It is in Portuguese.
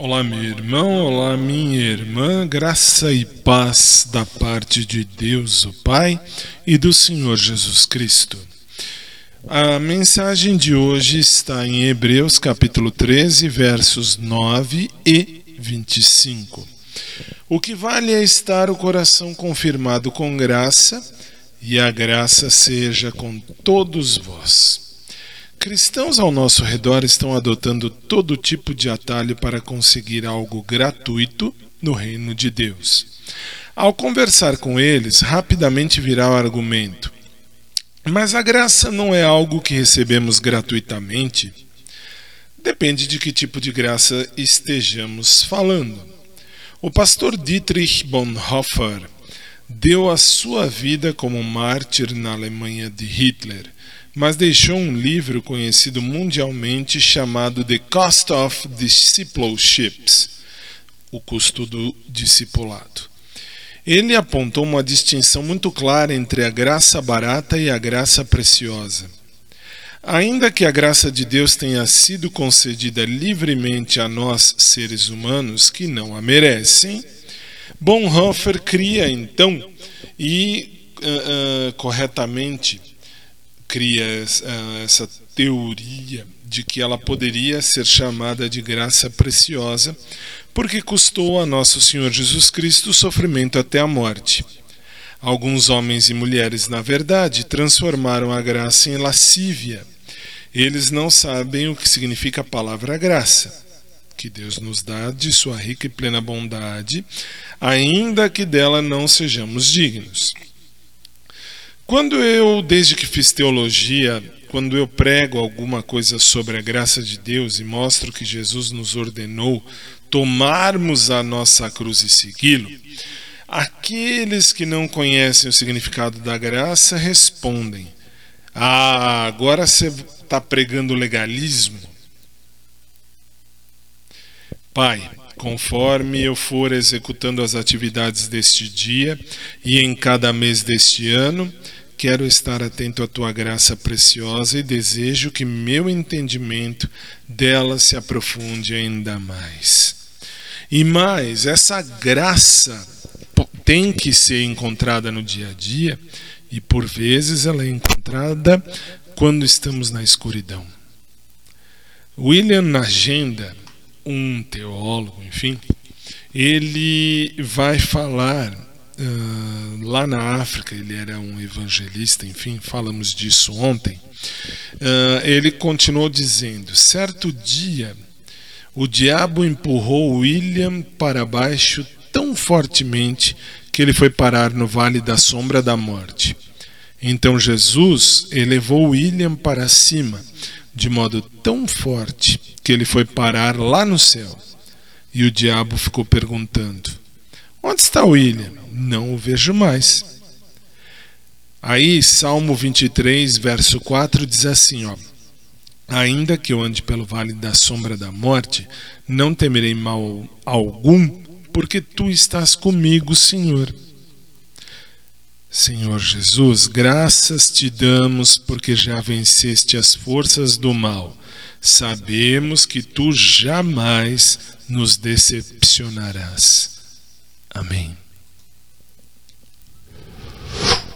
Olá, meu irmão, olá, minha irmã, graça e paz da parte de Deus, o Pai, e do Senhor Jesus Cristo. A mensagem de hoje está em Hebreus capítulo 13, versos 9 e 25. O que vale é estar o coração confirmado com graça, e a graça seja com todos vós. Cristãos ao nosso redor estão adotando todo tipo de atalho para conseguir algo gratuito no reino de Deus. Ao conversar com eles, rapidamente virá o argumento: Mas a graça não é algo que recebemos gratuitamente? Depende de que tipo de graça estejamos falando. O pastor Dietrich Bonhoeffer deu a sua vida como mártir na Alemanha de Hitler mas deixou um livro conhecido mundialmente chamado The Cost of Discipleships O Custo do Discipulado. Ele apontou uma distinção muito clara entre a graça barata e a graça preciosa. Ainda que a graça de Deus tenha sido concedida livremente a nós, seres humanos, que não a merecem, Bonhoeffer cria então e uh, uh, corretamente cria ah, essa teoria de que ela poderia ser chamada de graça preciosa, porque custou a nosso Senhor Jesus Cristo sofrimento até a morte. Alguns homens e mulheres, na verdade, transformaram a graça em lascívia. Eles não sabem o que significa a palavra graça, que Deus nos dá de sua rica e plena bondade, ainda que dela não sejamos dignos. Quando eu, desde que fiz teologia, quando eu prego alguma coisa sobre a graça de Deus e mostro que Jesus nos ordenou tomarmos a nossa cruz e segui-lo, aqueles que não conhecem o significado da graça respondem: Ah, agora você está pregando legalismo? Pai, conforme eu for executando as atividades deste dia e em cada mês deste ano, Quero estar atento à tua graça preciosa e desejo que meu entendimento dela se aprofunde ainda mais. E mais, essa graça tem que ser encontrada no dia a dia e por vezes ela é encontrada quando estamos na escuridão. William Nagenda, um teólogo, enfim, ele vai falar Uh, lá na África, ele era um evangelista, enfim, falamos disso ontem. Uh, ele continuou dizendo: certo dia, o diabo empurrou William para baixo tão fortemente que ele foi parar no vale da sombra da morte. Então Jesus elevou William para cima de modo tão forte que ele foi parar lá no céu. E o diabo ficou perguntando: Onde está William? Não o vejo mais. Aí, Salmo 23, verso 4 diz assim, ó: Ainda que eu ande pelo vale da sombra da morte, não temerei mal algum, porque tu estás comigo, Senhor. Senhor Jesus, graças te damos porque já venceste as forças do mal. Sabemos que tu jamais nos decepcionarás. Amém.